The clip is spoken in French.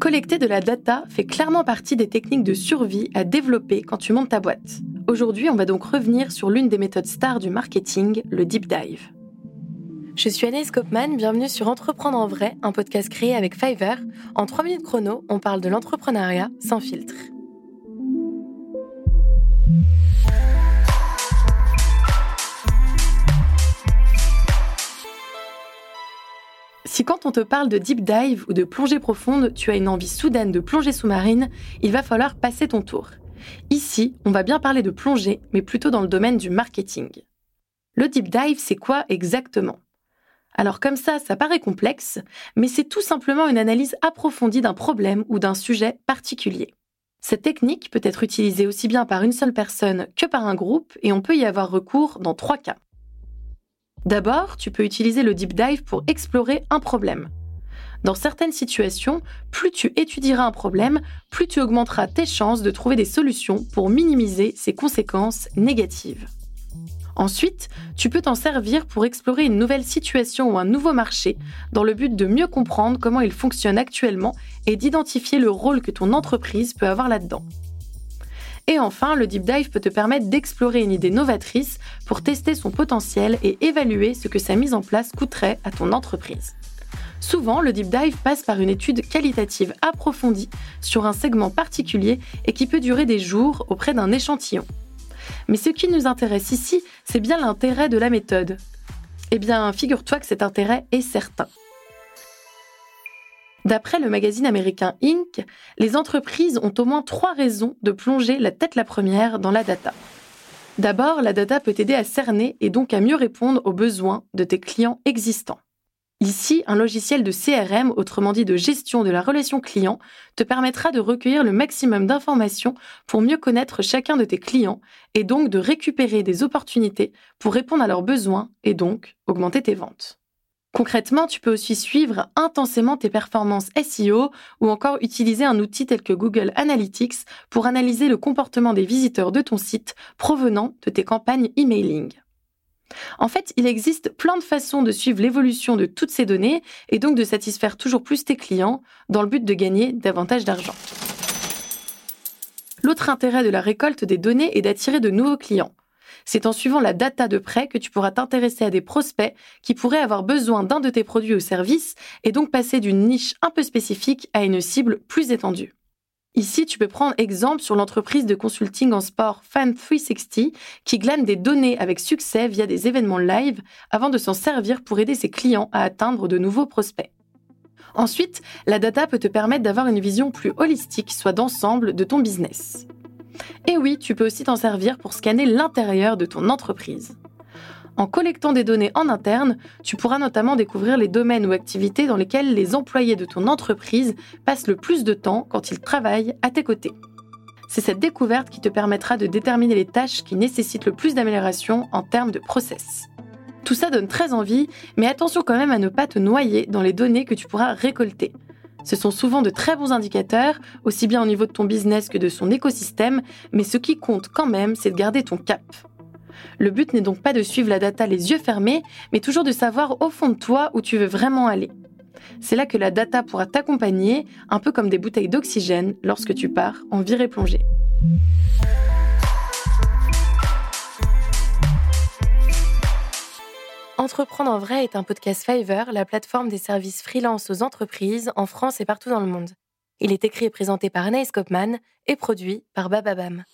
Collecter de la data fait clairement partie des techniques de survie à développer quand tu montes ta boîte. Aujourd'hui, on va donc revenir sur l'une des méthodes stars du marketing, le deep dive. Je suis Anaïs Kopman, bienvenue sur Entreprendre en vrai, un podcast créé avec Fiverr. En 3 minutes chrono, on parle de l'entrepreneuriat sans filtre. Si quand on te parle de deep dive ou de plongée profonde, tu as une envie soudaine de plongée sous-marine, il va falloir passer ton tour. Ici, on va bien parler de plongée, mais plutôt dans le domaine du marketing. Le deep dive, c'est quoi exactement? Alors comme ça, ça paraît complexe, mais c'est tout simplement une analyse approfondie d'un problème ou d'un sujet particulier. Cette technique peut être utilisée aussi bien par une seule personne que par un groupe et on peut y avoir recours dans trois cas. D'abord, tu peux utiliser le deep dive pour explorer un problème. Dans certaines situations, plus tu étudieras un problème, plus tu augmenteras tes chances de trouver des solutions pour minimiser ses conséquences négatives. Ensuite, tu peux t'en servir pour explorer une nouvelle situation ou un nouveau marché dans le but de mieux comprendre comment il fonctionne actuellement et d'identifier le rôle que ton entreprise peut avoir là-dedans. Et enfin, le deep dive peut te permettre d'explorer une idée novatrice pour tester son potentiel et évaluer ce que sa mise en place coûterait à ton entreprise. Souvent, le deep dive passe par une étude qualitative approfondie sur un segment particulier et qui peut durer des jours auprès d'un échantillon. Mais ce qui nous intéresse ici, c'est bien l'intérêt de la méthode. Eh bien, figure-toi que cet intérêt est certain. D'après le magazine américain Inc., les entreprises ont au moins trois raisons de plonger la tête la première dans la data. D'abord, la data peut t'aider à cerner et donc à mieux répondre aux besoins de tes clients existants. Ici, un logiciel de CRM, autrement dit de gestion de la relation client, te permettra de recueillir le maximum d'informations pour mieux connaître chacun de tes clients et donc de récupérer des opportunités pour répondre à leurs besoins et donc augmenter tes ventes. Concrètement, tu peux aussi suivre intensément tes performances SEO ou encore utiliser un outil tel que Google Analytics pour analyser le comportement des visiteurs de ton site provenant de tes campagnes emailing. En fait, il existe plein de façons de suivre l'évolution de toutes ces données et donc de satisfaire toujours plus tes clients dans le but de gagner davantage d'argent. L'autre intérêt de la récolte des données est d'attirer de nouveaux clients. C'est en suivant la data de près que tu pourras t'intéresser à des prospects qui pourraient avoir besoin d'un de tes produits ou services et donc passer d'une niche un peu spécifique à une cible plus étendue. Ici, tu peux prendre exemple sur l'entreprise de consulting en sport Fan360 qui glane des données avec succès via des événements live avant de s'en servir pour aider ses clients à atteindre de nouveaux prospects. Ensuite, la data peut te permettre d'avoir une vision plus holistique, soit d'ensemble, de ton business. Et oui, tu peux aussi t'en servir pour scanner l'intérieur de ton entreprise. En collectant des données en interne, tu pourras notamment découvrir les domaines ou activités dans lesquels les employés de ton entreprise passent le plus de temps quand ils travaillent à tes côtés. C'est cette découverte qui te permettra de déterminer les tâches qui nécessitent le plus d'amélioration en termes de process. Tout ça donne très envie, mais attention quand même à ne pas te noyer dans les données que tu pourras récolter. Ce sont souvent de très bons indicateurs, aussi bien au niveau de ton business que de son écosystème, mais ce qui compte quand même, c'est de garder ton cap. Le but n'est donc pas de suivre la data les yeux fermés, mais toujours de savoir au fond de toi où tu veux vraiment aller. C'est là que la data pourra t'accompagner, un peu comme des bouteilles d'oxygène lorsque tu pars en virée plongée. Entreprendre en vrai est un podcast Fiverr, la plateforme des services freelance aux entreprises en France et partout dans le monde. Il est écrit et présenté par Anaïs Kopman et produit par Bababam.